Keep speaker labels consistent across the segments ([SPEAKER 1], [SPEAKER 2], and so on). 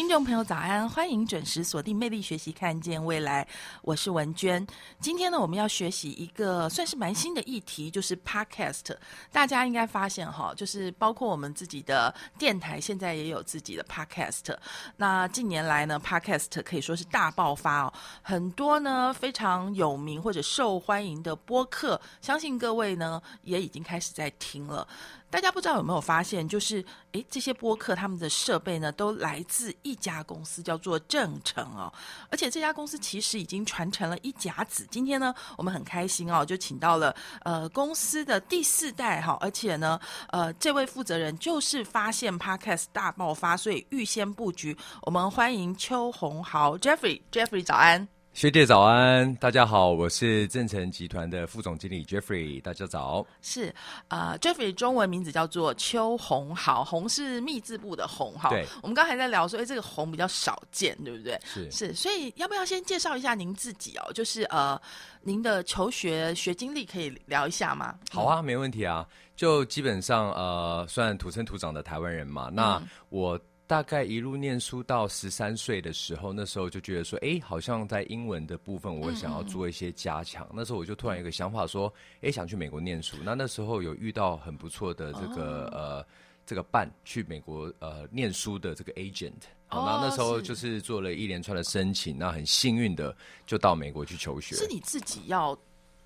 [SPEAKER 1] 听众朋友，早安！欢迎准时锁定《魅力学习，看见未来》，我是文娟。今天呢，我们要学习一个算是蛮新的议题，就是 Podcast。大家应该发现哈，就是包括我们自己的电台，现在也有自己的 Podcast。那近年来呢，Podcast 可以说是大爆发哦，很多呢非常有名或者受欢迎的播客，相信各位呢也已经开始在听了。大家不知道有没有发现，就是诶，这些播客他们的设备呢，都来自一家公司，叫做正成哦。而且这家公司其实已经传承了一甲子。今天呢，我们很开心哦，就请到了呃公司的第四代哈，而且呢，呃，这位负责人就是发现 Podcast 大爆发，所以预先布局。我们欢迎邱宏豪 Jeffrey，Jeffrey 早安。
[SPEAKER 2] 学姐早安，大家好，我是正成集团的副总经理 Jeffrey，大家早。
[SPEAKER 1] 是啊，Jeffrey 中文名字叫做邱宏豪，宏是密字部的宏哈。
[SPEAKER 2] 对，
[SPEAKER 1] 我们刚才在聊说，哎，这个宏比较少见，对不对？
[SPEAKER 2] 是
[SPEAKER 1] 是，所以要不要先介绍一下您自己哦？就是呃，您的求学学经历可以聊一下吗？
[SPEAKER 2] 好啊，没问题啊。就基本上呃，算土生土长的台湾人嘛，那我。大概一路念书到十三岁的时候，那时候就觉得说，哎，好像在英文的部分，我想要做一些加强。那时候我就突然有个想法，说，哎，想去美国念书。那那时候有遇到很不错的这个呃这个办去美国呃念书的这个 agent。好，那那时候就是做了一连串的申请，那很幸运的就到美国去求学。
[SPEAKER 1] 是你自己要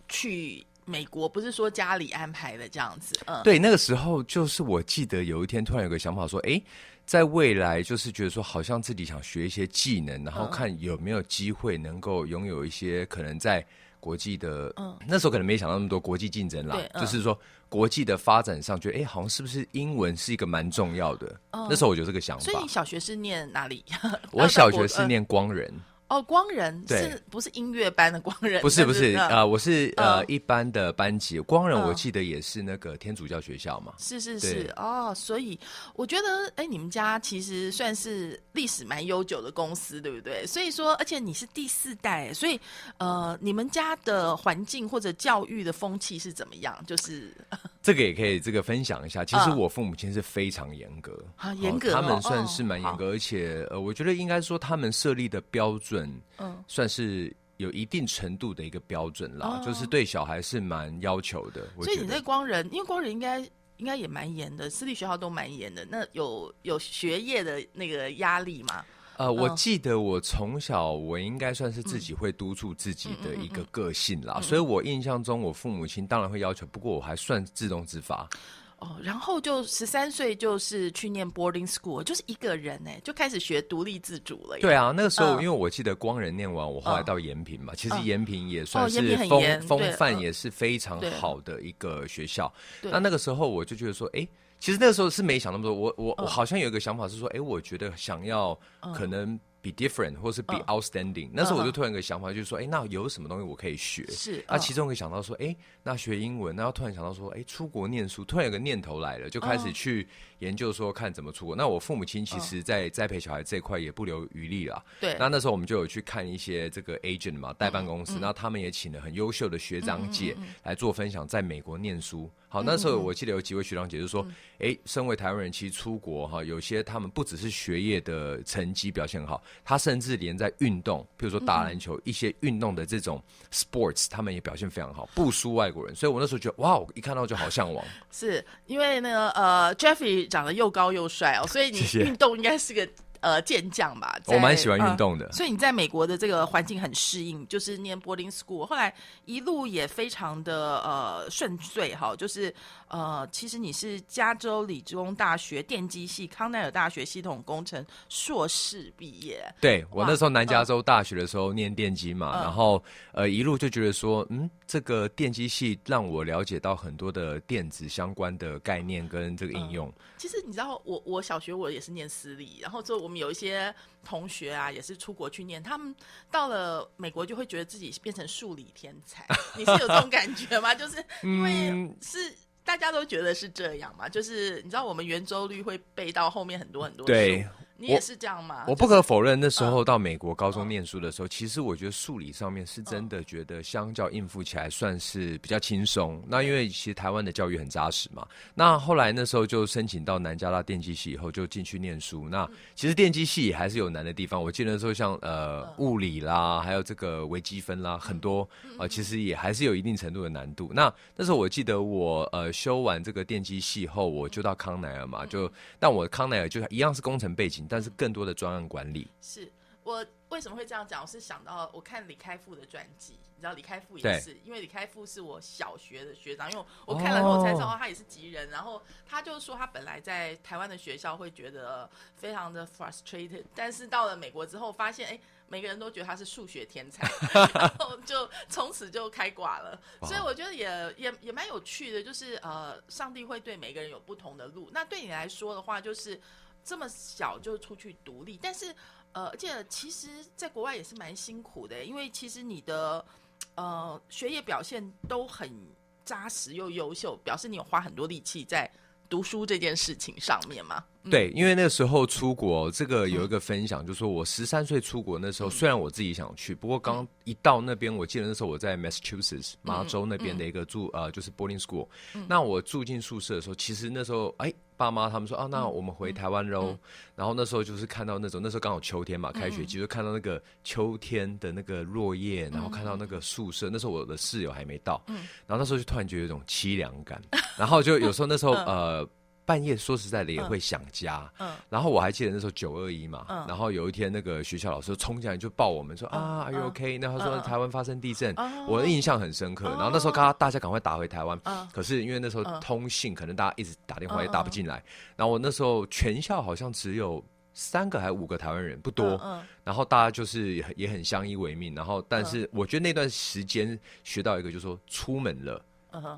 [SPEAKER 1] 去美国，不是说家里安排的这样子？嗯，
[SPEAKER 2] 对，那个时候就是我记得有一天突然有个想法，说，哎。在未来，就是觉得说，好像自己想学一些技能，然后看有没有机会能够拥有一些可能在国际的，嗯，那时候可能没想到那么多国际竞争啦，就是说国际的发展上，觉得哎，好像是不是英文是一个蛮重要的？那时候我有这个想法。
[SPEAKER 1] 所以你小学是念哪里？
[SPEAKER 2] 我小学是念光仁。
[SPEAKER 1] 哦，光人是不是音乐班的光人？
[SPEAKER 2] 不是不是啊，我是呃一般的班级。光人我记得也是那个天主教学校嘛。
[SPEAKER 1] 是是是哦，所以我觉得哎，你们家其实算是历史蛮悠久的公司，对不对？所以说，而且你是第四代，所以呃，你们家的环境或者教育的风气是怎么样？就是
[SPEAKER 2] 这个也可以这个分享一下。其实我父母亲是非常严格
[SPEAKER 1] 啊，严格，
[SPEAKER 2] 他们算是蛮严格，而且呃，我觉得应该说他们设立的标准。嗯，算是有一定程度的一个标准啦，就是对小孩是蛮要求的。
[SPEAKER 1] 所以你在光人，因为光人应该应该也蛮严的，私立学校都蛮严的。那有有学业的那个压力吗？
[SPEAKER 2] 呃，我记得我从小我应该算是自己会督促自己的一个个性啦，所以我印象中我父母亲当然会要求，不过我还算自动自发。
[SPEAKER 1] 哦，然后就十三岁就是去念 boarding school，就是一个人哎，就开始学独立自主了。
[SPEAKER 2] 对啊，那个时候因为我记得光仁念完，我后来到延平嘛，其实延平也算是风风范也是非常好的一个学校。那那个时候我就觉得说，哎，其实那个时候是没想那么多，我我我好像有一个想法是说，哎，我觉得想要可能。Be different，或是 be outstanding。那时候我就突然一个想法，就是说，哎，那有什么东西我可以学？
[SPEAKER 1] 是。
[SPEAKER 2] 那其中会想到说，哎，那学英文。然后突然想到说，哎，出国念书。突然有个念头来了，就开始去研究说，看怎么出国。那我父母亲其实，在栽培小孩这一块也不留余力了。
[SPEAKER 1] 对。
[SPEAKER 2] 那那时候我们就有去看一些这个 agent 嘛，代办公司。然后他们也请了很优秀的学长姐来做分享，在美国念书。好，那时候我记得有几位学长姐就说，哎，身为台湾人，其实出国哈，有些他们不只是学业的成绩表现好。他甚至连在运动，比如说打篮球，一些运动的这种 sports，他们也表现非常好，不输外国人。所以我那时候觉得，哇，我一看到就好向往。
[SPEAKER 1] 是因为那个呃，Jeffrey 长得又高又帅哦，所以你运动应该是个。呃，健将吧，
[SPEAKER 2] 我蛮喜欢运动的，
[SPEAKER 1] 所以你在美国的这个环境很适应，就是念 boarding school，后来一路也非常的呃顺遂哈，就是呃，其实你是加州理工大学电机系、康奈尔大学系统工程硕士毕业。
[SPEAKER 2] 对我那时候南加州大学的时候念电机嘛，然后呃一路就觉得说，嗯，这个电机系让我了解到很多的电子相关的概念跟这个应用。
[SPEAKER 1] 其实你知道，我我小学我也是念私立，然后之后我们。有一些同学啊，也是出国去念，他们到了美国就会觉得自己变成数理天才。你是有这种感觉吗？就是因为
[SPEAKER 2] 嗯
[SPEAKER 1] 是大家都觉得是这样嘛，就是你知道我们圆周率会背到后面很多很多
[SPEAKER 2] 对
[SPEAKER 1] 数，你也是这样吗？
[SPEAKER 2] 我不可否认，那时候到美国高中念书的时候，其实我觉得数理上面是真的觉得相较应付起来算是比较轻松。那因为其实台湾的教育很扎实嘛。那后来那时候就申请到南加拉电机系以后就进去念书。那其实电机系也还是有难的地方。我记得那时候像呃物理啦，还有这个微积分啦，很多呃其实也还是有一定程度的难度。那那时候我记得我呃修完这个电机系后，我就到康奈尔嘛，就但我康奈尔就一样是工程背景，但是更多的专案管理。
[SPEAKER 1] 是我为什么会这样讲？我是想到我看李开复的传记，你知道李开复也是，因为李开复是我小学的学长，因为我看了后才知道他也是吉人，然后他就说他本来在台湾的学校会觉得非常的 frustrated，但是到了美国之后发现，哎。每个人都觉得他是数学天才，然后就从此就开挂了。所以我觉得也也也蛮有趣的，就是呃，上帝会对每个人有不同的路。那对你来说的话，就是这么小就出去独立，但是呃，而且其实在国外也是蛮辛苦的，因为其实你的呃学业表现都很扎实又优秀，表示你有花很多力气在读书这件事情上面嘛。
[SPEAKER 2] 对，因为那个时候出国，这个有一个分享，就是说我十三岁出国那时候，虽然我自己想去，不过刚一到那边，我记得那时候我在 Massachusetts 麻州那边的一个住呃就是 boarding school，那我住进宿舍的时候，其实那时候哎。爸妈他们说啊，那我们回台湾喽。然后那时候就是看到那种，那时候刚好秋天嘛，开学季就看到那个秋天的那个落叶，然后看到那个宿舍。那时候我的室友还没到，然后那时候就突然觉得有一种凄凉感。然后就有时候那时候 呃。半夜说实在的也会想家，
[SPEAKER 1] 嗯。
[SPEAKER 2] 然后我还记得那时候九二一嘛，
[SPEAKER 1] 嗯。
[SPEAKER 2] 然后有一天那个学校老师冲进来就抱我们说、啊，Are you OK？那他说
[SPEAKER 1] 嗯
[SPEAKER 2] 台湾发生地震，
[SPEAKER 1] 哦。
[SPEAKER 2] 我的印象很深刻。然后那时候大家大家赶快打回台湾，
[SPEAKER 1] 嗯。
[SPEAKER 2] 可是因为那时候
[SPEAKER 1] 嗯。
[SPEAKER 2] 通信可能大家一直打电话也
[SPEAKER 1] 嗯
[SPEAKER 2] 打不进来，然后我那时候全校好像只有三个还五个台湾人，不多。
[SPEAKER 1] 嗯
[SPEAKER 2] 然后大家就是也很也很相依为命，然后但是我觉得那段时间学到一个，就是说出门了，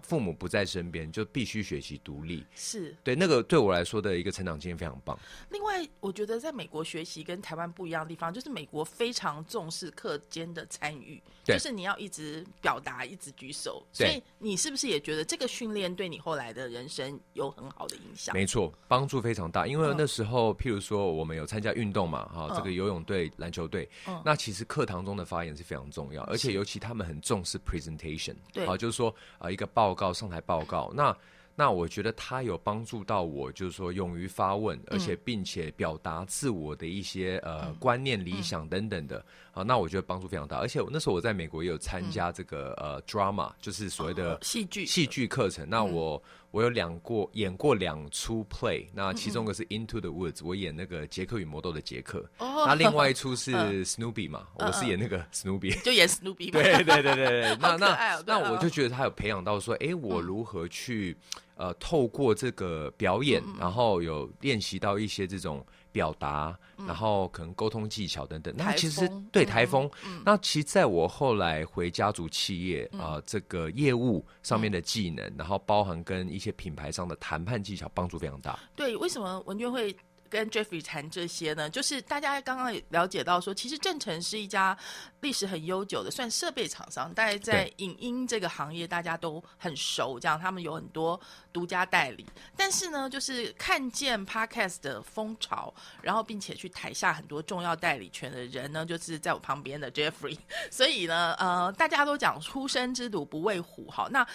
[SPEAKER 2] 父母不在身边，就必须学习独立。
[SPEAKER 1] 是。
[SPEAKER 2] 对，那个对我来说的一个成长经验非常棒。
[SPEAKER 1] 另外，我觉得在美国学习跟台湾不一样的地方，就是美国非常重视课间的参与，就是你要一直表达，一直举手。所以你是不是也觉得这个训练对你后来的人生有很好的影响？
[SPEAKER 2] 没错，帮助非常大。因为
[SPEAKER 1] 嗯
[SPEAKER 2] 那时候，譬如说我们有参加运动嘛，哈、
[SPEAKER 1] 嗯
[SPEAKER 2] 这个游泳队、篮球队，
[SPEAKER 1] 嗯
[SPEAKER 2] 那其实课堂中的发言是非常重要，而且尤其他们很重视 presentation，
[SPEAKER 1] 对
[SPEAKER 2] 好，就是说啊、呃一个报告上台报告，那。那我觉得他有帮助到我，就是说勇于发问，而且并且表达自我的一些呃观念、理想等等的啊。那我觉得帮助非常大。而且我那时候我在美国也有参加这个呃 drama，就是所谓的
[SPEAKER 1] 呃戏剧
[SPEAKER 2] 戏剧课程。那我我有两过演过两出 play，那其中一个是 Into the Woods，我演那个杰克与魔豆的杰克。
[SPEAKER 1] 哦。
[SPEAKER 2] 那另外一出是 Snoopy 嘛，我是演那个 Snoopy。
[SPEAKER 1] 就演 Snoopy 嘛。
[SPEAKER 2] 对对对对对，那那那我就觉得他有培养到说，哎，我如何去呃透过这个表演，
[SPEAKER 1] 嗯。
[SPEAKER 2] 然后有练习到一些这种表达，然后可能沟通技巧等等。那其实对台风，那其实在我后来回家族企业
[SPEAKER 1] 嗯
[SPEAKER 2] 啊，这个业务上面的技能，然后包含跟一些品牌上的谈判技巧，帮助非常大。
[SPEAKER 1] 对，为什么文娟会跟 Jeffrey 谈这些呢？就是大家刚刚也了解到说，其实正成是一家历史很悠久的，算设备厂商，大概在影音这个行业大家都很熟，这样他们有很多独家代理。但是呢，就是看见 Podcast 的风潮，然后并且去台下很多重要代理权的人呢，就是在我旁边的 Jeffrey。所以呢，呃，大家都讲出生之犊不畏虎，好，那。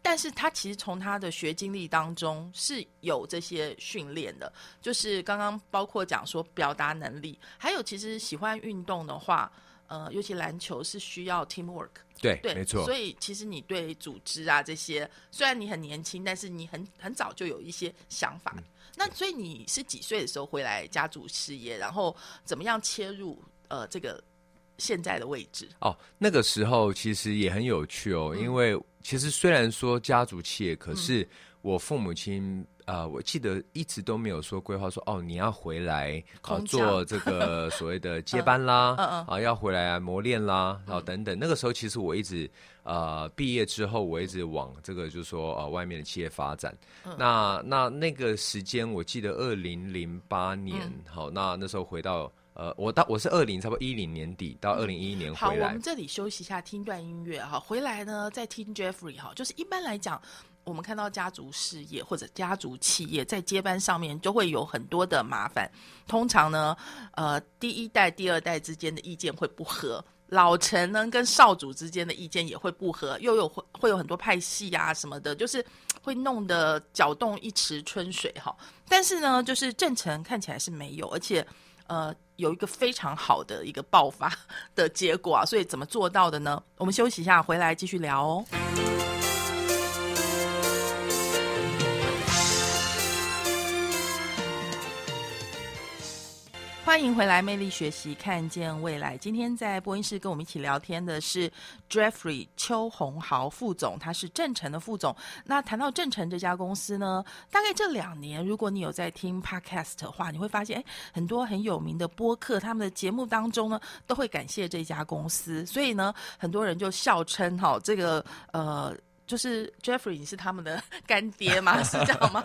[SPEAKER 1] 但是他其实从他的学经历当中是有这些训练的，就是刚刚包括讲说表达能力，还有其实喜欢运动的话，呃，尤其篮球是需要 teamwork，
[SPEAKER 2] 对，
[SPEAKER 1] 对，
[SPEAKER 2] 没错
[SPEAKER 1] 所。以其实你对组织啊这些，虽然你很年轻，但是你很很早就有一些想法。那所以你是几岁的时候回来家族事业，然后怎么样切入呃这个现在的位置？
[SPEAKER 2] 哦，那个时候其实也很有趣哦，
[SPEAKER 1] 嗯
[SPEAKER 2] 因为其实虽然说家族企业，可是我父母亲。啊，我记得一直都没有说规划说哦，你要回来啊做这个 所谓的接班啦，啊要回来磨练啦，然后等等。那个时候其实我一直呃毕业之后，我一直往这个就是说呃外面的企业发展。那那那个时间我记得二零零八年，好，那那时候回到呃我到我是二零差不多一零年底到二零一一年回
[SPEAKER 1] 来。好，我们这里休息一下，听段音乐哈。回来呢再听 Jeffrey 哈，就是一般来讲。我们看到家族事业或者家族企业在接班上面就会有很多的麻烦。通常呢，呃，第一代、第二代之间的意见会不合，老陈呢跟少主之间的意见也会不合，又有会会有很多派系啊什么的，就是会弄得搅动一池春水哈。但是呢，就是郑成看起来是没有，而且呃有一个非常好的一个爆发的结果啊。所以怎么做到的呢？我们休息一下，回来继续聊哦。欢迎回来，魅力学习，看见未来。今天在播音室跟我们一起聊天的是 Jeffrey 邱宏豪副总，他是正成的副总。那谈到正成这家公司呢，大概这两年，如果你有在听 Podcast 的话，你会发现，哎，很多很有名的播客，他们的节目当中呢，都会感谢这家公司。所以呢，很多人就笑称，哈，这个呃，就是 Jeffrey，你是他们的干爹吗？是这样吗？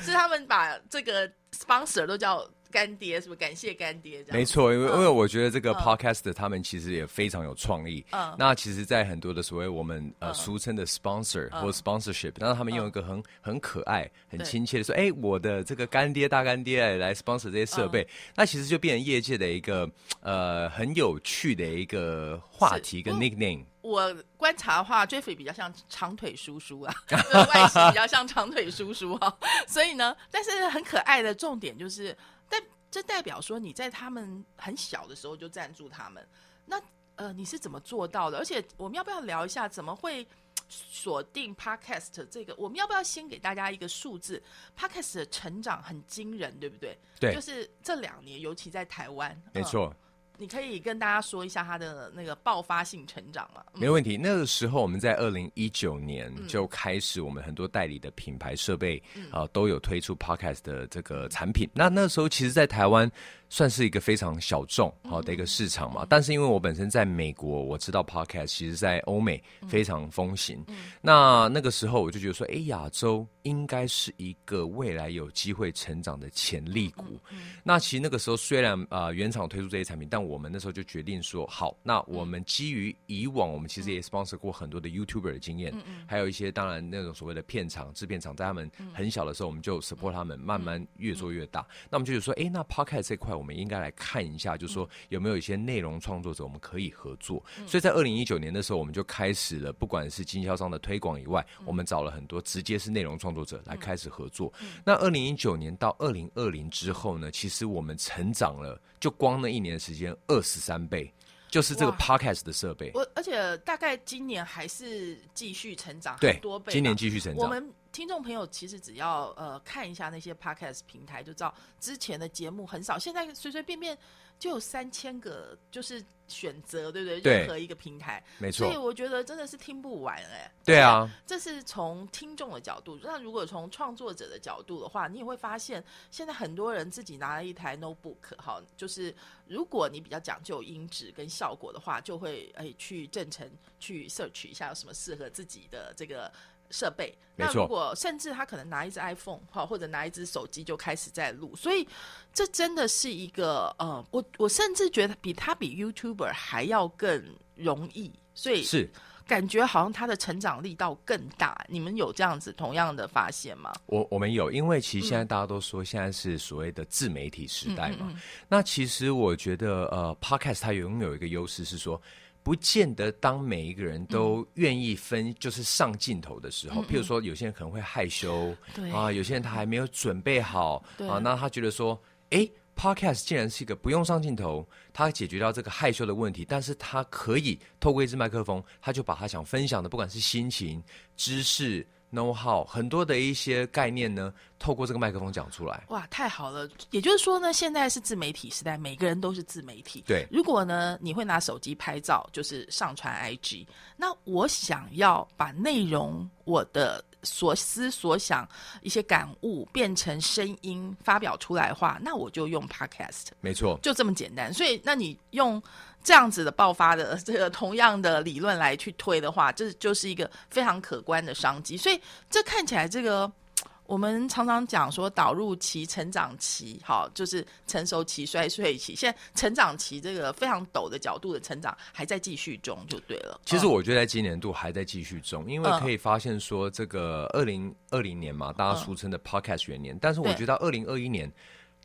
[SPEAKER 1] 是他们把这个 sponsor 都叫。干爹是不是？感谢干爹这样，
[SPEAKER 2] 没错，因为因为我觉得这个 podcast 他们其实也非常有创意。嗯，那其实，在很多的所谓我们呃俗称的 sponsor 或 sponsorship，那他们用一个很很可爱、很亲切的说：“哎，我的这个干爹、大干爹来 sponsor 这些设备。”那其实就变成业界的一个呃很有趣的一个话题跟 nickname。
[SPEAKER 1] 我观察的话，Jeffrey 比较像长腿叔叔啊，外形比较像长腿叔叔哈。所以呢，但是很可爱的重点就是。但这代表说你在他们很小的时候就赞助他们，那呃你是怎么做到的？而且我们要不要聊一下怎么会锁定 Podcast 这个？我们要不要先给大家一个数字？Podcast 的成长很惊人，对不对？
[SPEAKER 2] 对，
[SPEAKER 1] 就是这两年，尤其在台湾，
[SPEAKER 2] 没错。
[SPEAKER 1] 你可以跟大家说一下它的那个爆发性成长吗？
[SPEAKER 2] 没问题。那个时候我们在二零一九年就开始，我们很多代理的品牌设备啊都有推出 Podcast 的这个产品。那那时候其实，在台湾。算是一个非常小众好的一个市场嘛，但是因为我本身在美国，我知道 podcast 其实在欧美非常风行。那那个时候我就觉得说，哎，亚洲应该是一个未来有机会成长的潜力股。那其实那个时候虽然啊原厂推出这些产品，但我们那时候就决定说，好，那我们基于以往我们其实也 sponsor 过很多的 YouTuber 的经验，还有一些当然那种所谓的片场制片厂，在他们很小的时候，我们就 support 他们，慢慢越做越大。那我们就说，哎，那 podcast 这块。我们应该来看一下，就是说有没有一些内容创作者我们可以合作。所以在二零一九年的时候，我们就开始了，不管是经销商的推广以外，我们找了很多直接是内容创作者来开始合作。那二零一九年到二零二零之后呢，其实我们成长了，就光那一年的时间二十三倍，就是这个 podcast 的设备。
[SPEAKER 1] 我而且大概今年还是继续成长，
[SPEAKER 2] 对，
[SPEAKER 1] 多倍。
[SPEAKER 2] 今年继续成长。
[SPEAKER 1] 我们。听众朋友，其实只要呃看一下那些 podcast 平台，就知道之前的节目很少，现在随随便便就有三千个，就是选择，对不对？任何一个平台，
[SPEAKER 2] 没错。
[SPEAKER 1] 所以我觉得真的是听不完哎。
[SPEAKER 2] 对啊，
[SPEAKER 1] 这是从听众的角度。那如果从创作者的角度的话，你也会发现，现在很多人自己拿了一台 notebook，哈，就是如果你比较讲究音质跟效果的话，就会哎去正成去 search 一下有什么适合自己的这个。设备，那如果甚至他可能拿一只 iPhone 哈，或者拿一只手机就开始在录，所以这真的是一个呃，我我甚至觉得比他比 YouTuber 还要更容易，所以
[SPEAKER 2] 是
[SPEAKER 1] 感觉好像他的成长力道更大。你们有这样子同样的发现吗？
[SPEAKER 2] 我我们有，因为其实现在大家都说现在是所谓的自媒体时代嘛，那其实我觉得呃，Podcast 它拥有一个优势是说。不见得当每一个人都愿意分，就是上镜头的时候，譬如说有些人可能会害羞，啊，有些人他还没有准备好，啊，那他觉得说，哎，Podcast 竟然是一个不用上镜头，他解决掉这个害羞的问题，但是他可以透过一支麦克风，他就把他想分享的，不管是心情、知识、know how，很多的一些概念呢。透过这个麦克风讲出来。
[SPEAKER 1] 哇，太好了！也就是说呢，现在是自媒体时代，每个人都是自媒体。
[SPEAKER 2] 对，
[SPEAKER 1] 如果呢你会拿手机拍照，就是上传 IG。那我想要把内容，我的所思所想、一些感悟变成声音发表出来的话，那我就用 Podcast。
[SPEAKER 2] 没错，
[SPEAKER 1] 就这么简单。所以，那你用这样子的爆发的 这个同样的理论来去推的话，这就是一个非常可观的商机。所以，这看起来这个。我们常常讲说导入期、成长期，好，就是成熟期、衰退期。现在成长期这个非常陡的角度的成长还在继续中，就对了。
[SPEAKER 2] 其实我觉得在今年度还在继续中，因为可以发现说，这个二零二零年嘛，大家俗称的 Podcast 元年。但是我觉得二零二一年，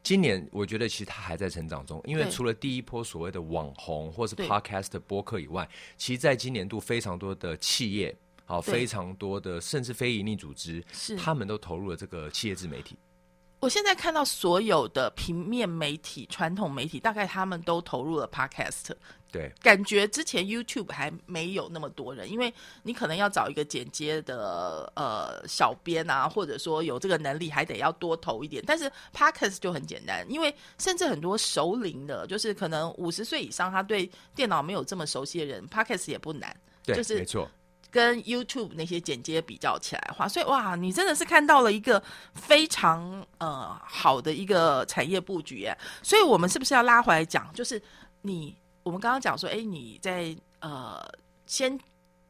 [SPEAKER 2] 今年我觉得其实它还在成长中，因为除了第一波所谓的网红或是 Podcast 的播客以外，其实在今年度非常多的企业。好，非常多的甚至非营利组织，是他们都投入了这个企业自媒体。
[SPEAKER 1] 我现在看到所有的平面媒体、传统媒体，大概他们都投入了 Podcast。
[SPEAKER 2] 对，
[SPEAKER 1] 感觉之前 YouTube 还没有那么多人，因为你可能要找一个剪接的呃小编啊，或者说有这个能力，还得要多投一点。但是 Podcast 就很简单，因为甚至很多熟龄的，就是可能五十岁以上，他对电脑没有这么熟悉的人，Podcast 也不难。
[SPEAKER 2] 对，
[SPEAKER 1] 就是
[SPEAKER 2] 没错。
[SPEAKER 1] 跟 YouTube 那些剪接比较起来的话，所以哇，你真的是看到了一个非常呃好的一个产业布局耶。所以我们是不是要拉回来讲？就是你我们刚刚讲说，哎，你在呃先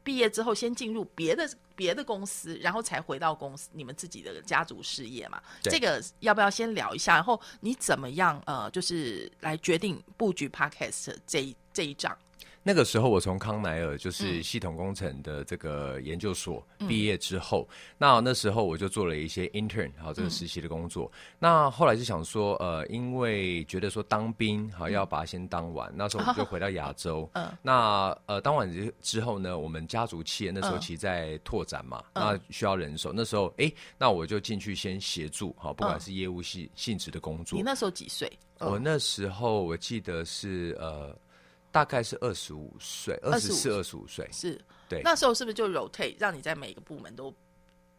[SPEAKER 1] 毕业之后，先进入别的别的公司，然后才回到公司你们自己的家族事业嘛？这个要不要先聊一下？然后你怎么样呃，就是来决定布局 Podcast 这一这一章？
[SPEAKER 2] 那个时候，我从康奈尔就是系统工程的这个研究所毕业之后，那那时候我就做了一些 intern，好这个实习的工作。那后来就想说，呃，因为觉得说当兵好要把它先当完，那时候我们就回到亚洲。嗯。那呃，当完之之后呢，我们家族企业那时候其实在拓展嘛，那需要人手。那时候，哎，那我就进去先协助，好，不管是业务性性质的工作。
[SPEAKER 1] 你那时候几岁？
[SPEAKER 2] 我那时候我记得是呃。大概是二十五岁，二十四、二十五岁，
[SPEAKER 1] 是
[SPEAKER 2] 对。
[SPEAKER 1] 那时候是不是就 rotate，让你在每个部门都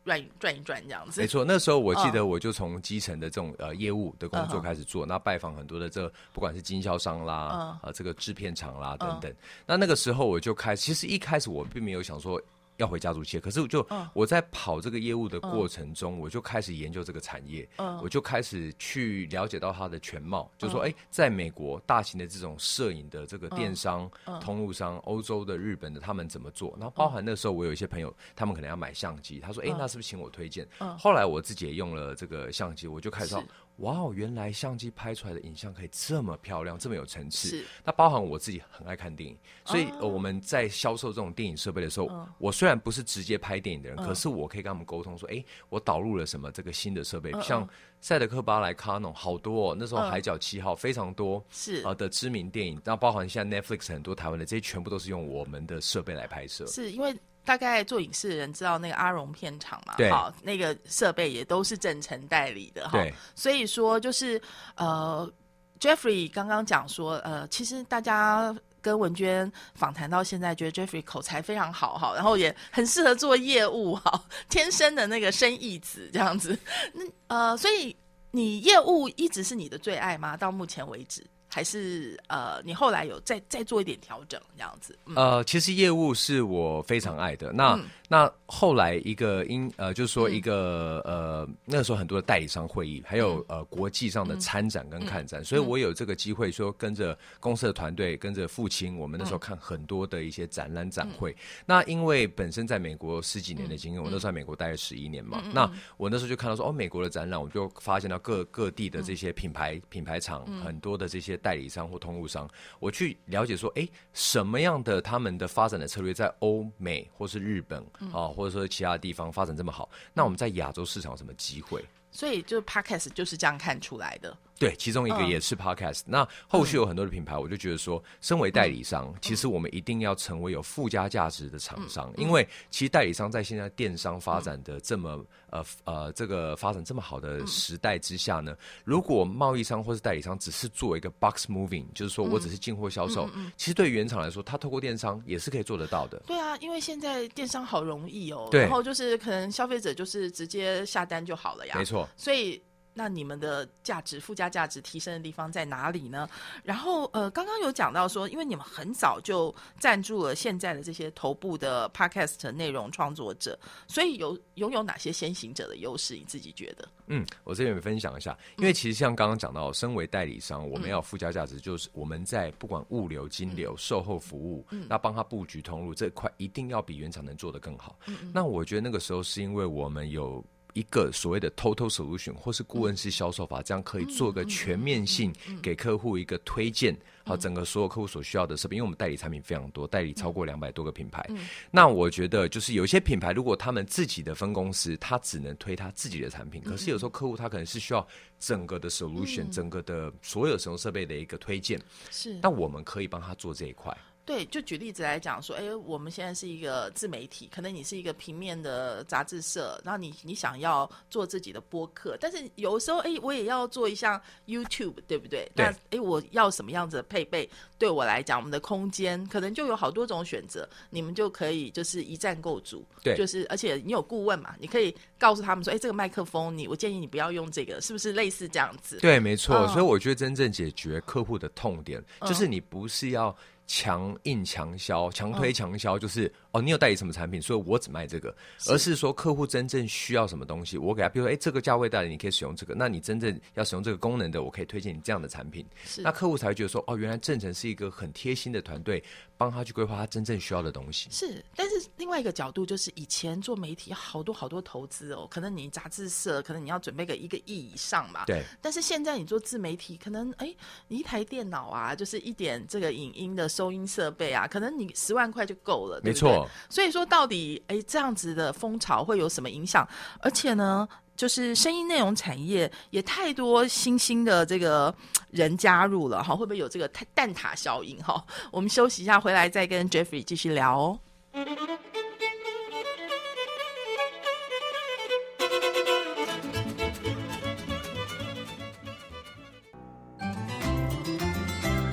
[SPEAKER 1] 转转一转这样子？
[SPEAKER 2] 没错，那时候我记得我就从基层的这种呃业务的工作开始做，那拜访很多的这不管是经销商啦，啊这个制片厂啦等等。那那个时候我就开，其实一开始我并没有想说。要回家族企业，可是我就我在跑这个业务的过程中，我就开始研究这个产业，我就开始去了解到它的全貌，就说哎，在美国大型的这种摄影的这个电商通路商，欧洲的、日本的，他们怎么做？然后包含那时候我有一些朋友，他们可能要买相机，他说哎，那是不是请我推荐？后来我自己也用了这个相机，我就开始。哇哦，原来相机拍出来的影像可以这么漂亮，这么有层次。
[SPEAKER 1] 是，
[SPEAKER 2] 那包含我自己很爱看电影，所以我们在销售这种电影设备的时候，我虽然不是直接拍电影的人，可是我可以跟他们沟通说，哎，我导入了什么这个新的设备，像赛德克巴莱、卡农，好多哦。那时候海角七号非常多，
[SPEAKER 1] 是
[SPEAKER 2] 啊的知名电影，那包含像 Netflix 很多台湾的，这些全部都是用我们的设备来拍摄。
[SPEAKER 1] 是因为。大概做影视的人知道那个阿荣片场嘛？
[SPEAKER 2] 好，
[SPEAKER 1] 那个设备也都是正成代理的哈。所以说就是呃，Jeffrey 刚刚讲说，呃，其实大家跟文娟访谈到现在，觉得 Jeffrey 口才非常好哈，然后也很适合做业务哈，天生的那个生意子这样子。那呃，所以你业务一直是你的最爱吗？到目前为止？还是呃，你后来有再再做一点调整这样子？
[SPEAKER 2] 呃，其实业务是我非常爱的。那那后来一个因呃，就是说一个呃，那时候很多的代理商会议，还有呃国际上的参展跟看展，所以我有这个机会说跟着公司的团队，跟着父亲，我们那时候看很多的一些展览展会。那因为本身在美国十几年的经验，我那时候在美国待了十一年嘛。那我那时候就看到说，哦，美国的展览，我就发现到各各地的这些品牌品牌厂，很多的这些代理商或通路商，我去了解说，哎，什么样的他们的发展的策略在欧美或是日本。啊，或者说其他地方发展这么好，那我们在亚洲市场有什么机会？
[SPEAKER 1] 所以就 Podcast 就是这样看出来的。
[SPEAKER 2] 对，其中一个
[SPEAKER 1] 嗯。
[SPEAKER 2] 也是 podcast。那后续有很多的品牌，我就觉得说，身为代理商，其实我们一定要成为有附加价值的厂商，因为其实代理商在现在电商发展的这么呃呃这个发展这么好的时代之下呢，如果贸易商或是代理商只是做一个 box moving，就是说我只是进货销售，其实对原厂来说，他透过电商也是可以做得到的。
[SPEAKER 1] 对啊，因为现在电商好容易哦，然后就是可能消费者就是直接下单就好了呀，
[SPEAKER 2] 没错，
[SPEAKER 1] 所以。那你们的价值、附加价值提升的地方在哪里呢？然后，呃，刚刚有讲到说，因为你们很早就赞助了现在的这些头部的 podcast 内容创作者，所以有拥有哪些先行者的优势？你自己觉得？
[SPEAKER 2] 嗯，我这边分享一下，因为其实像刚刚讲到，身为代理商，我们要附加价值，就是我们在不管物流、金流、售后服务，那帮他布局通路这块，一定要比原厂能做得更好。那我觉得那个时候是因为我们有。一个所谓的 total solution 或是顾问式销售法，这样可以做个全面性，给客户一个推荐，好，整个所有客户所需要的设备，因为我们代理产品非常多，代理超过两百多个品牌。那我觉得就是有一些品牌，如果他们自己的分公司，他只能推他自己的产品，可是有时候客户他可能是需要整个的 solution，整个的所有使用设备的一个推荐，
[SPEAKER 1] 是
[SPEAKER 2] 那我们可以帮他做这一块。
[SPEAKER 1] 对，就举例子来讲说，哎，我们现在是一个自媒体，可能你是一个平面的杂志社，然后你你想要做自己的播客，但是有时候，哎，我也要做一项 YouTube，对不对？
[SPEAKER 2] 对
[SPEAKER 1] 那哎，我要什么样子的配备？对我来讲，我们的空间可能就有好多种选择，你们就可以就是一站购足，
[SPEAKER 2] 对
[SPEAKER 1] 就是而且你有顾问嘛，你可以告诉他们说，哎，这个麦克风你我建议你不要用这个，是不是类似这样子？
[SPEAKER 2] 对，没错。
[SPEAKER 1] 嗯
[SPEAKER 2] 所以我觉得真正解决客户的痛点，就是你不是要强硬强销、强推强销，就是哦，你有代理什么产品，所以我只卖这个，而是说客户真正需要什么东西，我给他，比如说，哎，这个价位代理你可以使用这个，那你真正要使用这个功能的，我可以推荐你这样的产品，
[SPEAKER 1] 是
[SPEAKER 2] 那客户才会觉得说，哦，原来正成是一个很贴心的团队，帮他去规划他真正需要的东西。
[SPEAKER 1] 是，但是另外一个角度就是，以前做媒体好多好多投资哦，可能你杂志社可能你要准备个一个亿以上嘛。
[SPEAKER 2] 对。
[SPEAKER 1] 但是现在你做自媒体，可能哎，你一台电脑啊，就是一点这个影音的收音设备啊，可能你十万块就够了，对不对
[SPEAKER 2] 没错。
[SPEAKER 1] 所以说，到底哎这样子的风潮会有什么影响？而且呢？就是声音内容产业也太多新兴的这个人加入了哈，会不会有这个蛋蛋挞效应哈？我们休息一下，回来再跟 Jeffrey 继续聊哦。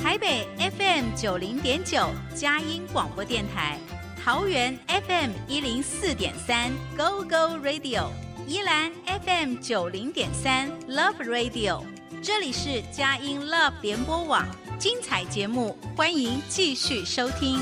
[SPEAKER 3] 台北 FM 九零点九佳音广播电台，桃园 FM 一零四点三 Go Go Radio，宜兰 FM 九零点三 Love Radio，这里是佳音 Love 联播网，精彩节目，欢迎继续收听。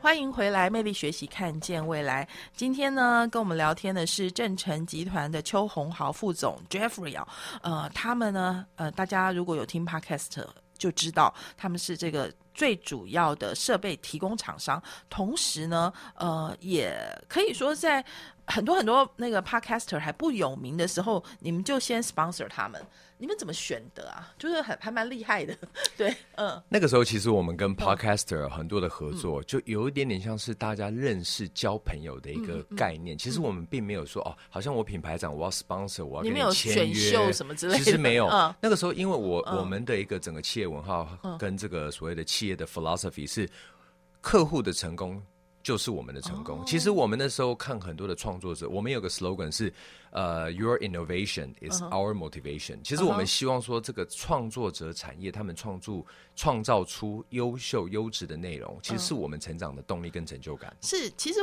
[SPEAKER 1] 欢迎回来，魅力学习，看见未来。今天呢，跟我们聊天的是正成集团的邱宏豪副总 Jeffrey 啊，呃，他们呢，呃，大家如果有听 Podcast 就知道，他们是这个最主要的设备提供厂商，同时呢，呃，也可以说在很多很多那个 Podcaster 还不有名的时候，你们就先 sponsor 他们。你们怎么选的啊？就是很还蛮厉害的，对，嗯，
[SPEAKER 2] 那个时候其实我们跟 podcaster 很多的合作，就有一点点像是大家认识、交朋友的一个概念。其实我们并没有说哦，好像我品牌长我要 sponsor，我要跟
[SPEAKER 1] 你们有选
[SPEAKER 2] 签约
[SPEAKER 1] 秀什么之类的
[SPEAKER 2] 其实没有。
[SPEAKER 1] 嗯
[SPEAKER 2] 那个时候，因为我我们的一个整个企业文化跟这个所谓的企业的 philosophy 是客户的成功。就是我们的成功。其实我们那时候看很多的创作者，我们有个 slogan 是呃，Your innovation is our motivation。其实我们希望说，这个创作者产业他们创作创造出优秀优质的内容，其实是我们成长的动力跟成就感。
[SPEAKER 1] 是，其实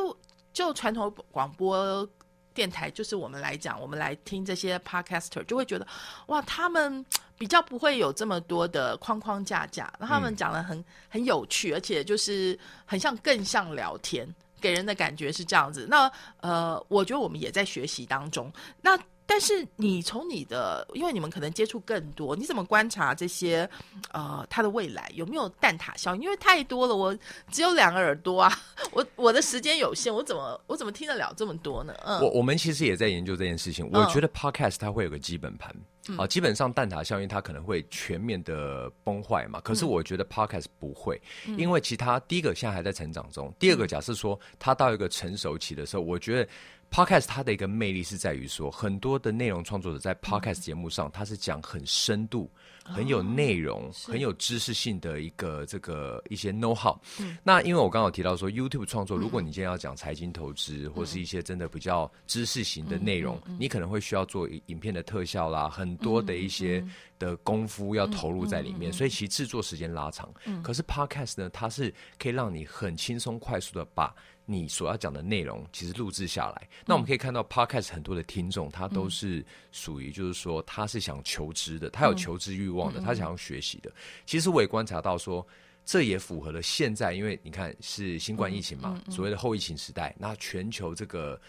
[SPEAKER 1] 就传统广播电台，就是我们来讲，我们来听这些 podcaster，就会觉得哇，他们比较不会有这么多的框框架架，那他们讲的很、很有趣，而且就是很像更像聊天，给人的感觉是这样子。那呃，我觉得我们也在学习当中。那但是你从你的，因为你们可能接触更多，你怎么观察这些呃它的未来有没有蛋挞效应？因为太多了，我只有两个耳朵啊，我我的时间有限，我怎么我怎么听得了这么多呢？嗯，
[SPEAKER 2] 我我们其实也在研究这件事情。我觉得 podcast 它会有个基本盘，啊，基本上蛋挞效应它可能会全面的崩坏嘛。可是我觉得 podcast 不会，因为其他第一个现在还在成长中，第二个假设说它到一个成熟期的时候，我觉得。Podcast 它的一个魅力是在于说，很多的内容创作者在 Podcast 节目上，他是讲很深度、很有内容、很有知识性的一个这个一些 know how。那因为我刚好提到说，YouTube 创作，如果你今天要讲财经投资或是一些真的比较知识型的内容，你可能会需要做影片的特效啦，很多的一些的功夫要投入在里面，所以其制作时间拉长。可是 Podcast 呢，它是可以让你很轻松、快速的把。你所要讲的内容其实录制下来，那我们可以看到 podcast 很多的听众，他都是属于就是说他是想求知的，他有求知欲望的，他想要学习的。其实我也观察到说，这也符合了现在，因为你看是新冠疫情嘛，所谓的后疫情时代，那全球这个。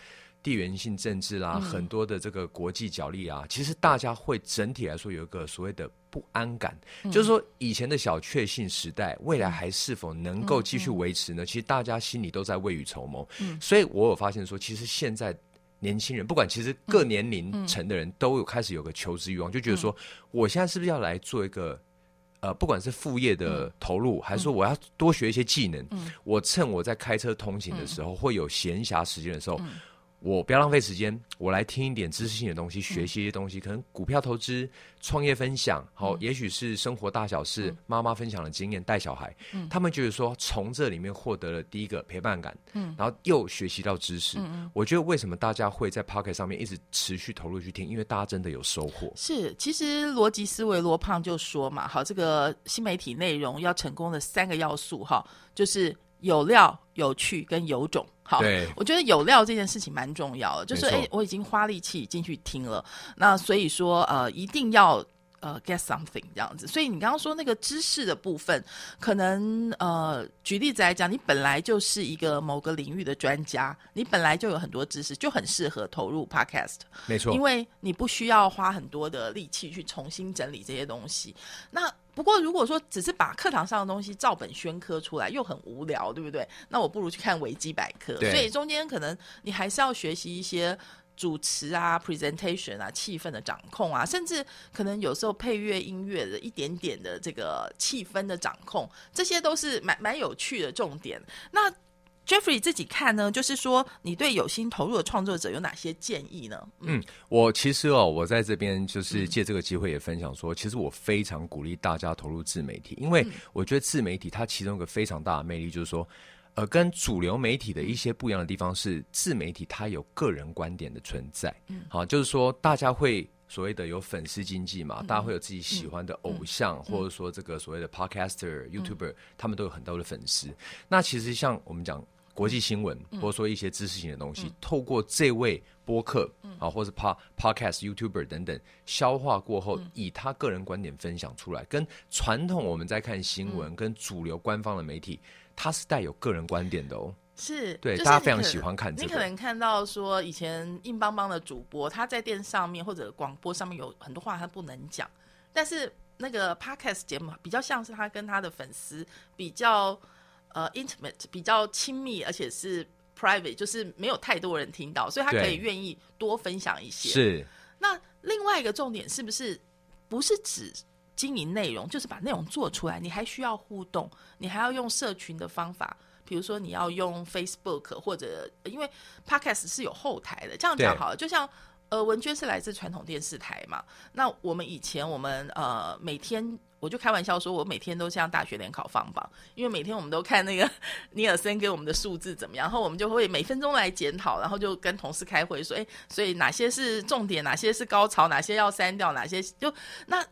[SPEAKER 2] 地缘性政治啦，很多的这个国际角力啊，其实大家会整体来说有一个所谓的不安感，就是说以前的小确幸时代，未来还是否能够继续维持呢？其实大家心里都在未雨绸缪。所以我有发现说，其实现在年轻人，不管其实各年龄层的人都有开始有个求知欲望，就觉得说，我现在是不是要来做一个呃，不管是副业的投入，还是说我要多学一些技能？我趁我在开车通勤的时候，会有闲暇时间的时候。我不要浪费时间，我来听一点知识性的东西，学习一些东西，可能股票投资、创业分享，好，也许是生活大小事，妈妈分享的经验，带小孩，他们觉得说从这里面获得了第一个陪伴感，嗯，然后又学习到知识，嗯。我觉得为什么大家会在 Pocket 上面一直持续投入去听，因为大家真的有收获。
[SPEAKER 1] 是，其实逻辑思维罗胖就说嘛，好，这个新媒体内容要成功的三个要素，哈，就是有料、有趣跟有种。好，我觉得有料这件事情蛮重要的，就是哎，我已经花力气进去听了，那所以说呃，一定要呃 get something 这样子。所以你刚刚说那个知识的部分，可能呃，举例子来讲，你本来就是一个某个领域的专家，你本来就有很多知识，就很适合投入 podcast。
[SPEAKER 2] 没错，
[SPEAKER 1] 因为你不需要花很多的力气去重新整理这些东西。那不过，如果说只是把课堂上的东西照本宣科出来，又很无聊，对不对？那我不如去看维基百科。所以中间可能你还是要学习一些主持啊、presentation 啊、气氛的掌控啊，甚至可能有时候配乐音乐的一点点的这个气氛的掌控，这些都是蛮蛮有趣的重点。那 Jeffrey 自己看呢，就是说你对有心投入的创作者有哪些建议呢？
[SPEAKER 2] 嗯，我其实哦，我在这边就是借这个机会也分享说，其实我非常鼓励大家投入自媒体，因为我觉得自媒体它其中一个非常大的魅力就是说，呃，跟主流媒体的一些不一样的地方是，自媒体它有个人观点的存在。嗯，好，就是说大家会所谓的有粉丝经济嘛，大家会有自己喜欢的偶像，或者说这个所谓的 podcaster、YouTuber，他们都有很多的粉丝。那其实像我们讲。国际新闻，或者说一些知识型的东西，透过这位播客啊，或是 pod podcast YouTuber 等等消化过后，以他个人观点分享出来，跟传统我们在看新闻跟主流官方的媒体，他是带有个人观点的哦。
[SPEAKER 1] 是
[SPEAKER 2] 对，大家非常喜欢看。
[SPEAKER 1] 你可能看到说，以前硬邦邦的主播，他在电视上面或者广播上面有很多话他不能讲，但是那个 podcast 节目比较像是他跟他的粉丝比较。呃，intimate 比较亲密，而且是 private，就是没有太多人听到，所以他可以愿意多分享一些。
[SPEAKER 2] 是。
[SPEAKER 1] 那另外一个重点是不是不是指经营内容，就是把内容做出来？你还需要互动，你还要用社群的方法，比如说你要用 Facebook 或者因为 Podcast 是有后台的，这样讲好了。就像呃，文娟是来自传统电视台嘛，那我们以前我们呃每天。我就开玩笑说，我每天都像大学联考放榜，因为每天我们都看那个尼尔森给我们的数字怎么样，然后我们就会每分钟来检讨，然后就跟同事开会说，哎，所以哪些是重点，哪些是高潮，哪些要删掉，哪些就那。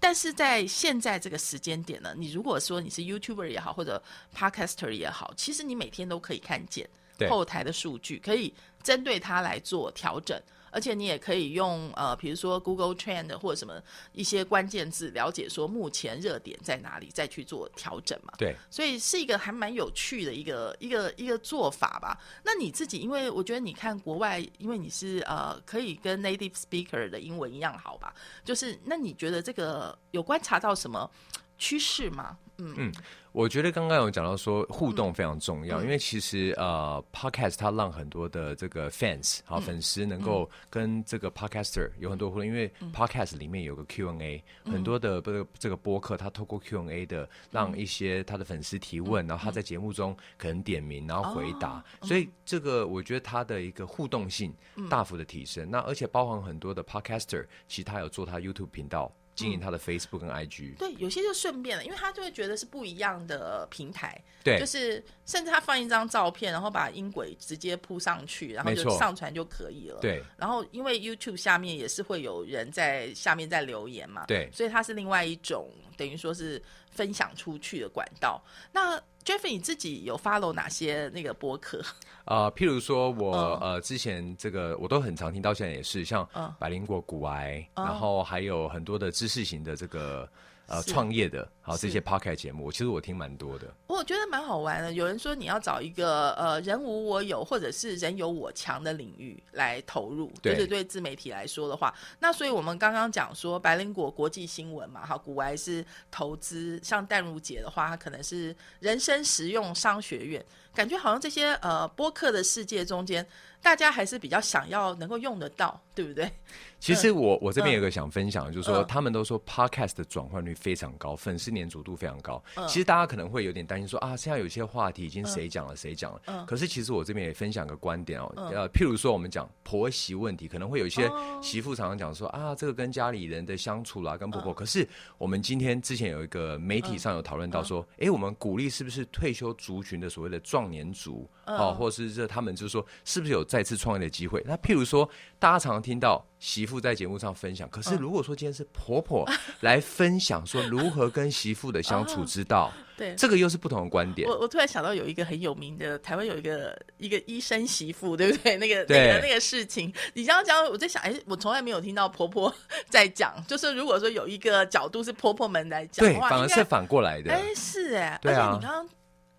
[SPEAKER 1] 但是在现在这个时间点呢，你如果说你是 YouTuber 也好，或者 Podcaster 也好，其实你每天都可以看见后台的数据，可以针对它来做调整。而且你也可以用呃，比如说 Google Trend 或者什么一些关键字，了解说目前热点在哪里，再去做调整嘛。
[SPEAKER 2] 对，
[SPEAKER 1] 所以是一个还蛮有趣的一个一个一个做法吧。那你自己，因为我觉得你看国外，因为你是呃可以跟 native speaker 的英文一样好吧？就是那你觉得这个有观察到什么趋势吗？
[SPEAKER 2] 嗯，我觉得刚刚有讲到说互动非常重要，因为其实呃，podcast 它让很多的这个 fans 好粉丝能够跟这个 podcaster 有很多互动，因为 podcast 里面有个 Q&A，很多的这个这个播客，他透过 Q&A 的让一些他的粉丝提问，然后他在节目中可能点名，然后回答，所以这个我觉得它的一个互动性大幅的提升。那而且包含很多的 podcaster，其实他有做他 YouTube 频道。经营他的 Facebook 跟 IG，
[SPEAKER 1] 对，有些就顺便了，因为他就会觉得是不一样的平台，
[SPEAKER 2] 对，
[SPEAKER 1] 就是甚至他放一张照片，然后把音轨直接铺上去，然后就上传就可以了，
[SPEAKER 2] 对。
[SPEAKER 1] 然后因为 YouTube 下面也是会有人在下面在留言嘛，
[SPEAKER 2] 对，
[SPEAKER 1] 所以它是另外一种等于说是分享出去的管道。那 Jeffrey 你自己有 follow 哪些那个博客？
[SPEAKER 2] 呃，譬如说我呃之前这个我都很常听到，现在也是像百灵果骨癌，然后还有很多的知识型的这个。呃，创业的，好这些 podcast 节目，其实我听蛮多的。
[SPEAKER 1] 我觉得蛮好玩的。有人说你要找一个呃人无我有，或者是人有我强的领域来投入，就是对自媒体来说的话。那所以我们刚刚讲说，白灵果国际新闻嘛，哈，古外是投资，像淡如姐的话，她可能是人生实用商学院。感觉好像这些呃播客的世界中间，大家还是比较想要能够用得到，对不对？
[SPEAKER 2] 其实我我这边有个想分享，就是说他们都说 podcast 的转换率非常高，粉丝粘着度非常高。其实大家可能会有点担心说啊，现在有些话题已经谁讲了谁讲了。可是其实我这边也分享个观点哦，呃，譬如说我们讲婆媳问题，可能会有一些媳妇常常讲说啊，这个跟家里人的相处啦，跟婆婆。可是我们今天之前有一个媒体上有讨论到说，哎，我们鼓励是不是退休族群的所谓的壮。年族，哦，或者是这他们就是说，是不是有再次创业的机会？那譬如说，大家常常听到媳妇在节目上分享，可是如果说今天是婆婆 来分享，说如何跟媳妇的相处之道，
[SPEAKER 1] 对，
[SPEAKER 2] 这个又是不同的观点。
[SPEAKER 1] 我我突然想到有一个很有名的台湾有一个一个医生媳妇，对不对？那个那个那个事情，你这样讲，我在想，哎，我从来没有听到婆婆在讲，就是如果说有一个角度是婆婆们来讲，
[SPEAKER 2] 对，反而是反过来的。
[SPEAKER 1] 哎，是哎，而且你刚刚。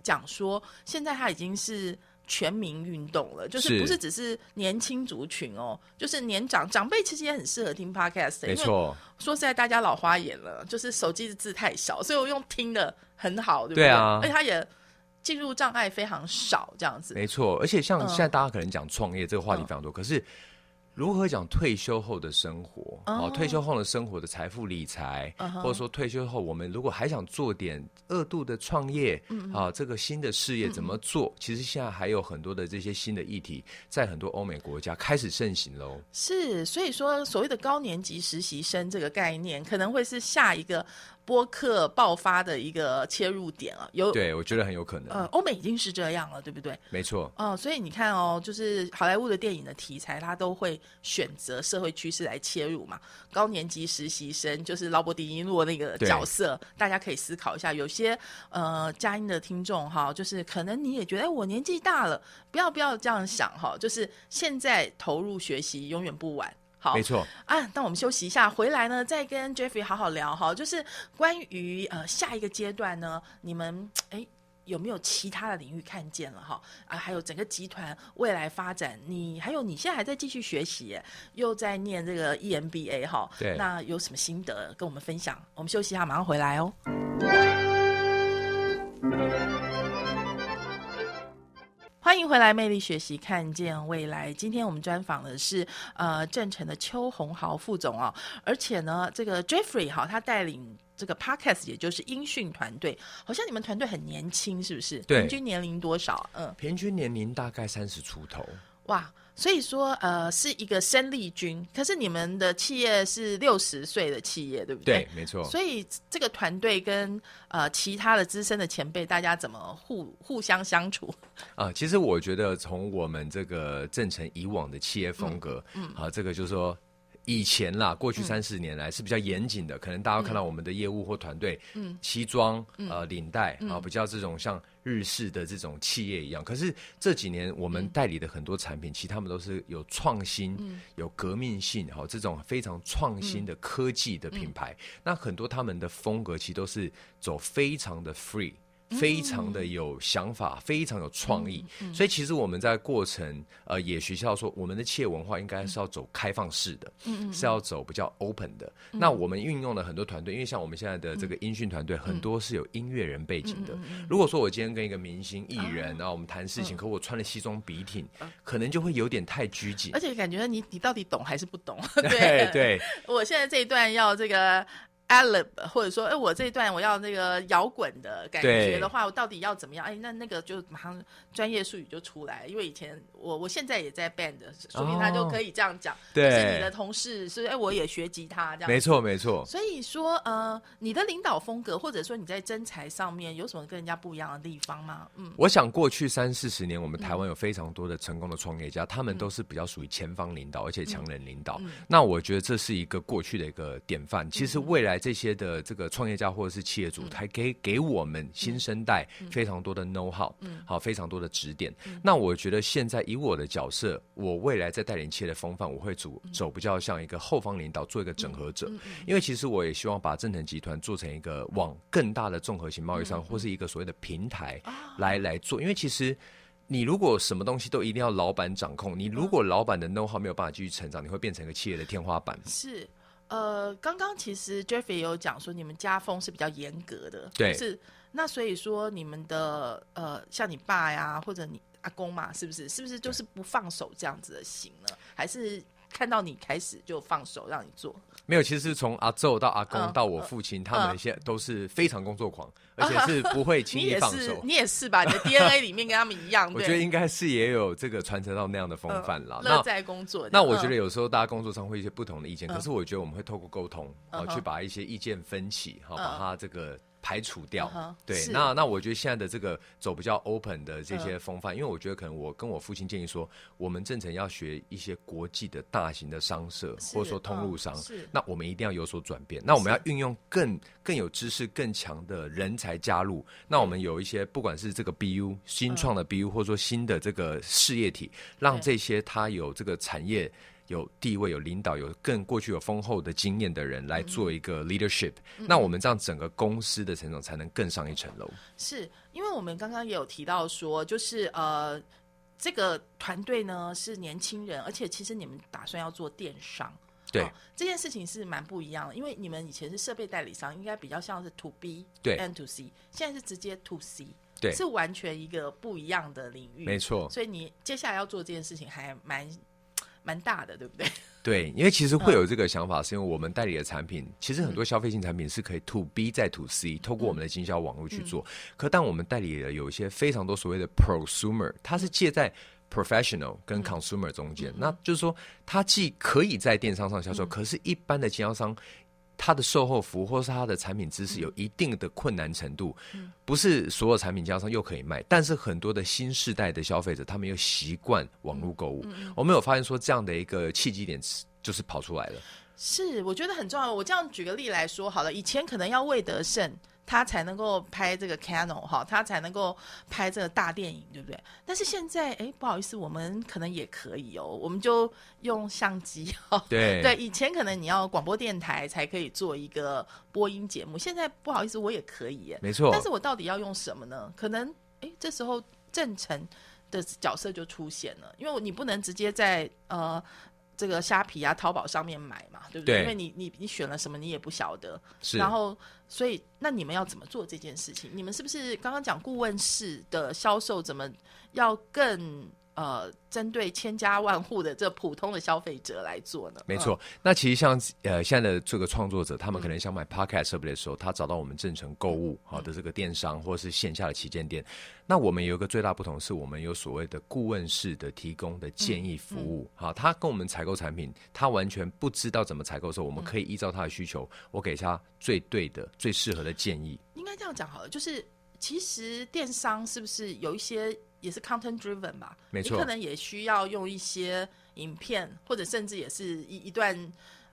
[SPEAKER 1] 讲说，现在她已经是全民运动了，就是不是只是年轻族群哦，就是年长长辈其实也很适合听 podcast。
[SPEAKER 2] 没错，
[SPEAKER 1] 说实在，大家老花眼了，就是手机的字太小，所以我用听的很好，对不对？
[SPEAKER 2] 啊，
[SPEAKER 1] 而且它也进入障碍非常少，这样子。
[SPEAKER 2] 没错，而且像现在大家可能讲创业这个话题非常多，可是。如何讲退休后的生活？哦，退休后的生活的财富理财，或者说退休后我们如果还想做点二度的创业，啊，这个新的事业怎么做？其实现在还有很多的这些新的议题，在很多欧美国家开始盛行喽。
[SPEAKER 1] 是，所以说所谓的高年级实习生这个概念，可能会是下一个。播客爆发的一个切入点啊，有
[SPEAKER 2] 对我觉得很有可能。
[SPEAKER 1] 呃，欧美已经是这样了，对不对？
[SPEAKER 2] 没错。
[SPEAKER 1] 哦，所以你看哦，就是好莱坞的电影的题材，它都会选择社会趋势来切入嘛。高年级实习生就是劳勃迪尼洛那个角色，大家可以思考一下。有些呃佳音的听众哈，就是可能你也觉得，哎，我年纪大了，不要不要这样想哈，就是现在投入学习永远不晚。好，
[SPEAKER 2] 没错
[SPEAKER 1] 啊。那我们休息一下，回来呢再跟 Jeffrey 好好聊哈。就是关于呃下一个阶段呢，你们哎有没有其他的领域看见了哈？啊，还有整个集团未来发展，你还有你现在还在继续学习，又在念这个 EMBA 哈。
[SPEAKER 2] 对，
[SPEAKER 1] 那有什么心得跟我们分享？我们休息一下，马上回来哦。欢迎回来，魅力学习，看见未来。今天我们专访的是呃正成的邱红豪副总哦，而且呢，这个 Jeffrey 哈，他带领这个 Podcast，也就是音讯团队，好像你们团队很年轻，是不是？
[SPEAKER 2] 对，
[SPEAKER 1] 平均年龄多少？
[SPEAKER 2] 嗯，平均年龄大概三十出头。
[SPEAKER 1] 哇。所以说，呃，是一个生力军。可是你们的企业是六十岁的企业，对不对？
[SPEAKER 2] 对，没错。
[SPEAKER 1] 所以这个团队跟呃其他的资深的前辈，大家怎么互互相相处？
[SPEAKER 2] 啊，其实我觉得从我们这个正成以往的企业风格，嗯，啊，这个就是说。以前啦，过去三四年来是比较严谨的，可能大家看到我们的业务或团队，嗯，西装呃领带啊，比较这种像日式的这种企业一样。可是这几年我们代理的很多产品，其实他们都是有创新、有革命性，哈，这种非常创新的科技的品牌。那很多他们的风格其实都是走非常的 free。非常的有想法，非常有创意。所以其实我们在过程呃也学校说，我们的企业文化应该是要走开放式的，是要走比较 open 的。那我们运用了很多团队，因为像我们现在的这个音讯团队，很多是有音乐人背景的。如果说我今天跟一个明星艺人，然后我们谈事情，可我穿了西装笔挺，可能就会有点太拘谨，
[SPEAKER 1] 而且感觉你你到底懂还是不懂？
[SPEAKER 2] 对对，
[SPEAKER 1] 我现在这一段要这个。Alib，或者说，哎，我这一段我要那个摇滚的感觉的话，我到底要怎么样？哎，那那个就马上专业术语就出来，因为以前我我现在也在 band，说明他就可以这样讲。
[SPEAKER 2] 对，
[SPEAKER 1] 是你的同事，是哎，我也学吉他这样。
[SPEAKER 2] 没错，没错。
[SPEAKER 1] 所以说，呃，你的领导风格，或者说你在真才上面有什么跟人家不一样的地方吗？
[SPEAKER 2] 嗯，我想过去三四十年，我们台湾有非常多的成功的创业家，他们都是比较属于前方领导，而且强人领导。那我觉得这是一个过去的一个典范。其实未来这些的这个。个创业家或者是企业主，还给给我们新生代非常多的 know how，好，非常多的指点。那我觉得现在以我的角色，我未来在带领企业的风范，我会走走比较像一个后方领导，做一个整合者。因为其实我也希望把正腾集团做成一个往更大的综合型贸易商，或是一个所谓的平台来来做。因为其实你如果什么东西都一定要老板掌控，你如果老板的 know how 没有办法继续成长，你会变成一个企业的天花板。
[SPEAKER 1] 是。呃，刚刚其实 Jeffrey 有讲说，你们家风是比较严格的，
[SPEAKER 2] 对，
[SPEAKER 1] 是那所以说你们的呃，像你爸呀，或者你阿公嘛，是不是？是不是就是不放手这样子的行呢？还是？看到你开始就放手让你做，
[SPEAKER 2] 没有，其实是从阿昼到阿公到我父亲，他们现在都是非常工作狂，而且是不会轻易放手。
[SPEAKER 1] 你也是吧？你的 DNA 里面跟他们一样。
[SPEAKER 2] 我觉得应该是也有这个传承到那样的风范了。
[SPEAKER 1] 乐在工作。
[SPEAKER 2] 那我觉得有时候大家工作上会一些不同的意见，可是我觉得我们会透过沟通，然后去把一些意见分歧，好把它这个。排除掉，对，那那我觉得现在的这个走比较 open 的这些风范，因为我觉得可能我跟我父亲建议说，我们正成要学一些国际的大型的商社或者说通路商，那我们一定要有所转变，那我们要运用更更有知识更强的人才加入，那我们有一些不管是这个 BU 新创的 BU 或者说新的这个事业体，让这些它有这个产业。有地位、有领导、有更过去有丰厚的经验的人来做一个 leadership，那我们这样整个公司的成长才能更上一层楼。
[SPEAKER 1] 是因为我们刚刚也有提到说，就是呃，这个团队呢是年轻人，而且其实你们打算要做电商，
[SPEAKER 2] 对
[SPEAKER 1] 这件事情是蛮不一样的。因为你们以前是设备代理商，应该比较像是 to B
[SPEAKER 2] 对
[SPEAKER 1] and to C，现在是直接 to C，
[SPEAKER 2] 对，
[SPEAKER 1] 是完全一个不一样的领域。
[SPEAKER 2] 没错，
[SPEAKER 1] 所以你接下来要做这件事情还蛮。蛮大的，对不对？
[SPEAKER 2] 对，因为其实会有这个想法，是因为我们代理的产品，其实很多消费性产品是可以 to B 再 to C，透过我们的经销网络去做。可当我们代理的有一些非常多所谓的 prosumer，它是介在 professional 跟 consumer 中间，那就是说，它既可以在电商上销售，可是一般的经销商。它的售后服务或是它的产品知识有一定的困难程度，不是所有产品经销商又可以卖，但是很多的新世代的消费者，他们又习惯网络购物。我们有发现说这样的一个契机点就是跑出来了。
[SPEAKER 1] 是，我觉得很重要。我这样举个例来说好了，以前可能要魏德胜。他才能够拍这个 Canon 哈，他才能够拍这个大电影，对不对？但是现在，哎，不好意思，我们可能也可以哦，我们就用相机 哈。
[SPEAKER 2] 对
[SPEAKER 1] 对，以前可能你要广播电台才可以做一个播音节目，现在不好意思，我也可以耶。
[SPEAKER 2] 没错。
[SPEAKER 1] 但是我到底要用什么呢？可能，哎，这时候郑成的角色就出现了，因为你不能直接在呃。这个虾皮啊，淘宝上面买嘛，对不对？因为你你你选了什么，你也不晓得。
[SPEAKER 2] 是。
[SPEAKER 1] 然后，所以那你们要怎么做这件事情？你们是不是刚刚讲顾问式的销售，怎么要更？呃，针对千家万户的这普通的消费者来做呢？
[SPEAKER 2] 没错，那其实像呃现在的这个创作者，他们可能想买 Podcast 设备的时候，他找到我们正成购物好的这个电商或者是线下的旗舰店。那我们有一个最大不同，是我们有所谓的顾问式的提供的建议服务。好，他跟我们采购产品，他完全不知道怎么采购的时候，我们可以依照他的需求，我给他最对的、最适合的建议。
[SPEAKER 1] 应该这样讲好了，就是其实电商是不是有一些？也是 content driven 吧，
[SPEAKER 2] 没错，
[SPEAKER 1] 你可能也需要用一些影片，或者甚至也是一一段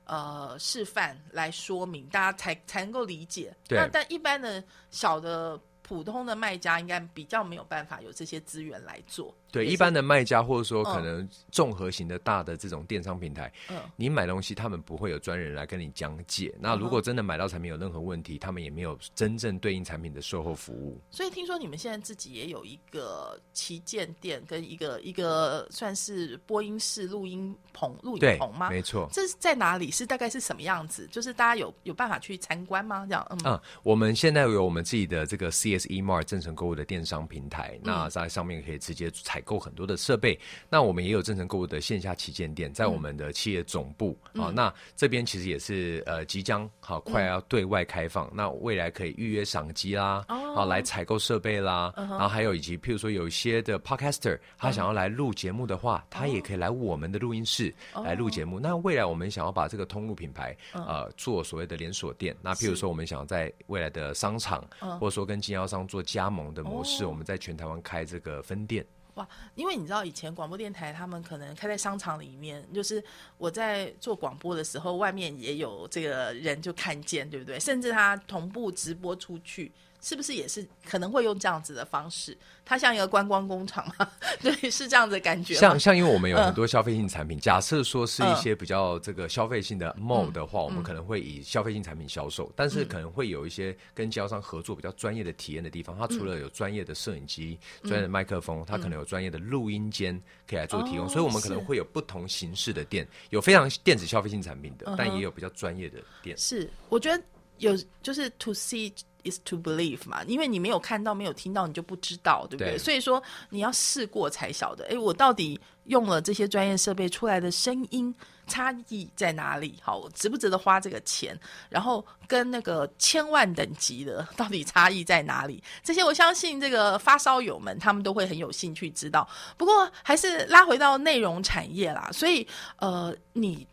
[SPEAKER 1] 呃示范来说明，大家才才能够理解。
[SPEAKER 2] 对，
[SPEAKER 1] 但一般的小的普通的卖家应该比较没有办法有这些资源来做。
[SPEAKER 2] 对，一般的卖家或者说
[SPEAKER 1] 嗯
[SPEAKER 2] 可能综合型的大的这种电商平台，
[SPEAKER 1] 嗯
[SPEAKER 2] 你买东西他们不会有专人来跟你讲解。那如果真的买到产品有任何问题，他们也没有真正对应产品的售后服务。
[SPEAKER 1] 所以听说你们现在自己也有一个旗舰店，跟一个一个算是播音室、录音棚、录
[SPEAKER 2] 对
[SPEAKER 1] 影棚吗？
[SPEAKER 2] 没错。
[SPEAKER 1] 这是在哪里？是大概是什么样子？就是大家有有办法去参观吗？这样，嗯，
[SPEAKER 2] 嗯、我们现在有我们自己的这个 CSE Mart 正诚购物的电商平台，
[SPEAKER 1] 嗯
[SPEAKER 2] 那在上面可以直接采购很多的设备。那我们也有正诚购物的线下旗舰店，在我们的企业总部。
[SPEAKER 1] 嗯。
[SPEAKER 2] 啊、那这边其实也是呃即将好快要对外开放，那未来可以预约赏机啦，
[SPEAKER 1] 哦。
[SPEAKER 2] 好来采购设备啦，
[SPEAKER 1] 嗯
[SPEAKER 2] 然后还有以及譬如说有一些的 Podcaster 他想要来录节目的话，他也可以来我们的录音室
[SPEAKER 1] 哦。
[SPEAKER 2] 来录节目。那未来我们想要把这个通路品牌
[SPEAKER 1] 嗯。
[SPEAKER 2] 呃做所谓的连锁店，那譬如说我们想要在未来的商场，或者说跟经销商做加盟的模式，我们在全台湾开这个分店。
[SPEAKER 1] 哇，因为你知道以前广播电台他们可能开在商场里面，就是我在做广播的时候，外面也有这个人就看见，对不对？甚至他同步直播出去，是不是也是可能会用这样子的方式？它像一个观光工厂嘛，对，是这样子的感觉。
[SPEAKER 2] 像像因为我们有
[SPEAKER 1] 嗯
[SPEAKER 2] 很多消费性产品，假设说是一
[SPEAKER 1] 嗯
[SPEAKER 2] 些比较这个消费性的 mall 的话，我们可能会以消费性产品销售，但
[SPEAKER 1] 嗯。
[SPEAKER 2] 是可能会有一些跟经销商合作比较专业的体验的地方，它除了有专业的摄影机、专业的麦克风，它可能有专业的录音间可以来做提供，
[SPEAKER 1] 哦
[SPEAKER 2] 所以我们可能会有不同形式的店，有非常电子消费性产品的
[SPEAKER 1] 嗯，
[SPEAKER 2] 但也有比较专业的店。
[SPEAKER 1] 是，我觉得有就是 to see is to believe 嘛，因为你没有看到、没有听到，你就不知道，对不对？
[SPEAKER 2] 对
[SPEAKER 1] 所以说你要试过才晓得，诶，我到底用了这些专业设备出来的声音差异在哪里？好，我值不值得花这个钱？然后跟那个千万等级的到底差异在哪里？这些我相信这个发烧友们他们都会很有兴趣知道。不过还是拉回到内容产业啦，所以呃，你。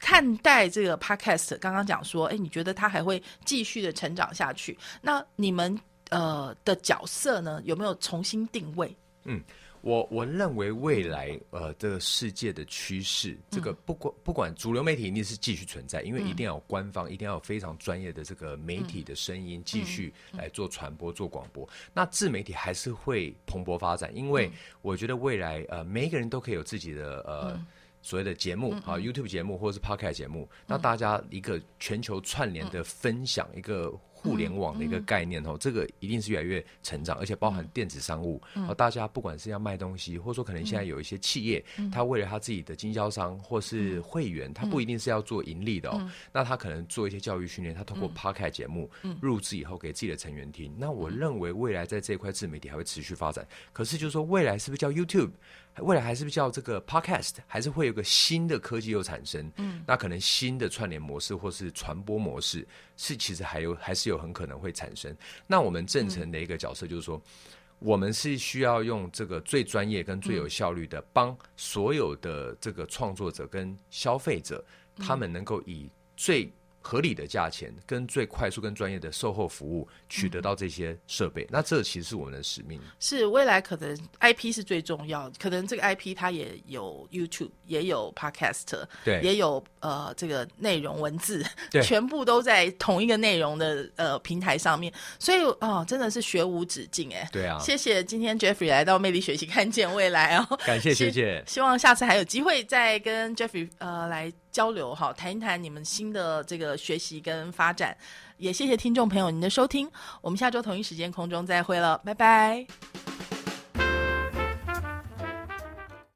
[SPEAKER 1] 看待这个 podcast，刚刚讲说，哎，你觉得它还会继续的成长下去？那你们呃的角色呢，有没有重新定位？
[SPEAKER 2] 嗯我我认为未来呃这个世界的趋势，这个不管不管主流媒体一定是继续存在，因为一定要有官方，一定要有非常专业的这个媒体的声音继续来做传播、做广播。那自媒体还是会蓬勃发展，因为我觉得未来呃每一个人都可以有自己的呃。所谓的节目啊，YouTube 节目或者是 Podcast 节目，那大家一个全球串联的分享，一个互联网的一个概念哦，这个一定是越来越成长，而且包含电子商务，哦，大家不管是要卖东西，或者说可能现在有一些企业，他为了他自己的经销商或是会员，他不一定是要做盈利的哦，那他可能做一些教育训练，他通过 Podcast 节目入制以后给自己的成员听。那我认为未来在这一块自媒体还会持续发展，可是就是说未来是不是叫 YouTube？未来还是不是叫这个 podcast，还是会有个新的科技又产生？嗯，那可能新的串联模式或是传播模式，是其实还有还是有很可能会产生。那我们正成的一个角色就是说，我们是需要用这个最专业跟最有效率的，帮所有的这个创作者跟消费者，他们能够以最合理的价钱跟最快速跟专业的售后服务取得到这些设备。那这其实是我们的使命。
[SPEAKER 1] 是未来可能 IP 是最重要，可能这个 IP 它也有 YouTube，也有 Podcast，
[SPEAKER 2] 对
[SPEAKER 1] 也有呃这个内容文字，
[SPEAKER 2] 对
[SPEAKER 1] 全部都在同一个内容的呃平台上面，所以哦真的是学无止境哎。
[SPEAKER 2] 对啊，
[SPEAKER 1] 谢谢今天 Jeffrey 来到魅力学习，看见未来哦。
[SPEAKER 2] 感谢学姐。
[SPEAKER 1] 希望下次还有机会再跟 Jeffrey 呃来交流哈，谈一谈你们新的这个学习跟发展。也谢谢听众朋友您的收听，我们下周同一时间空中再会了，拜拜。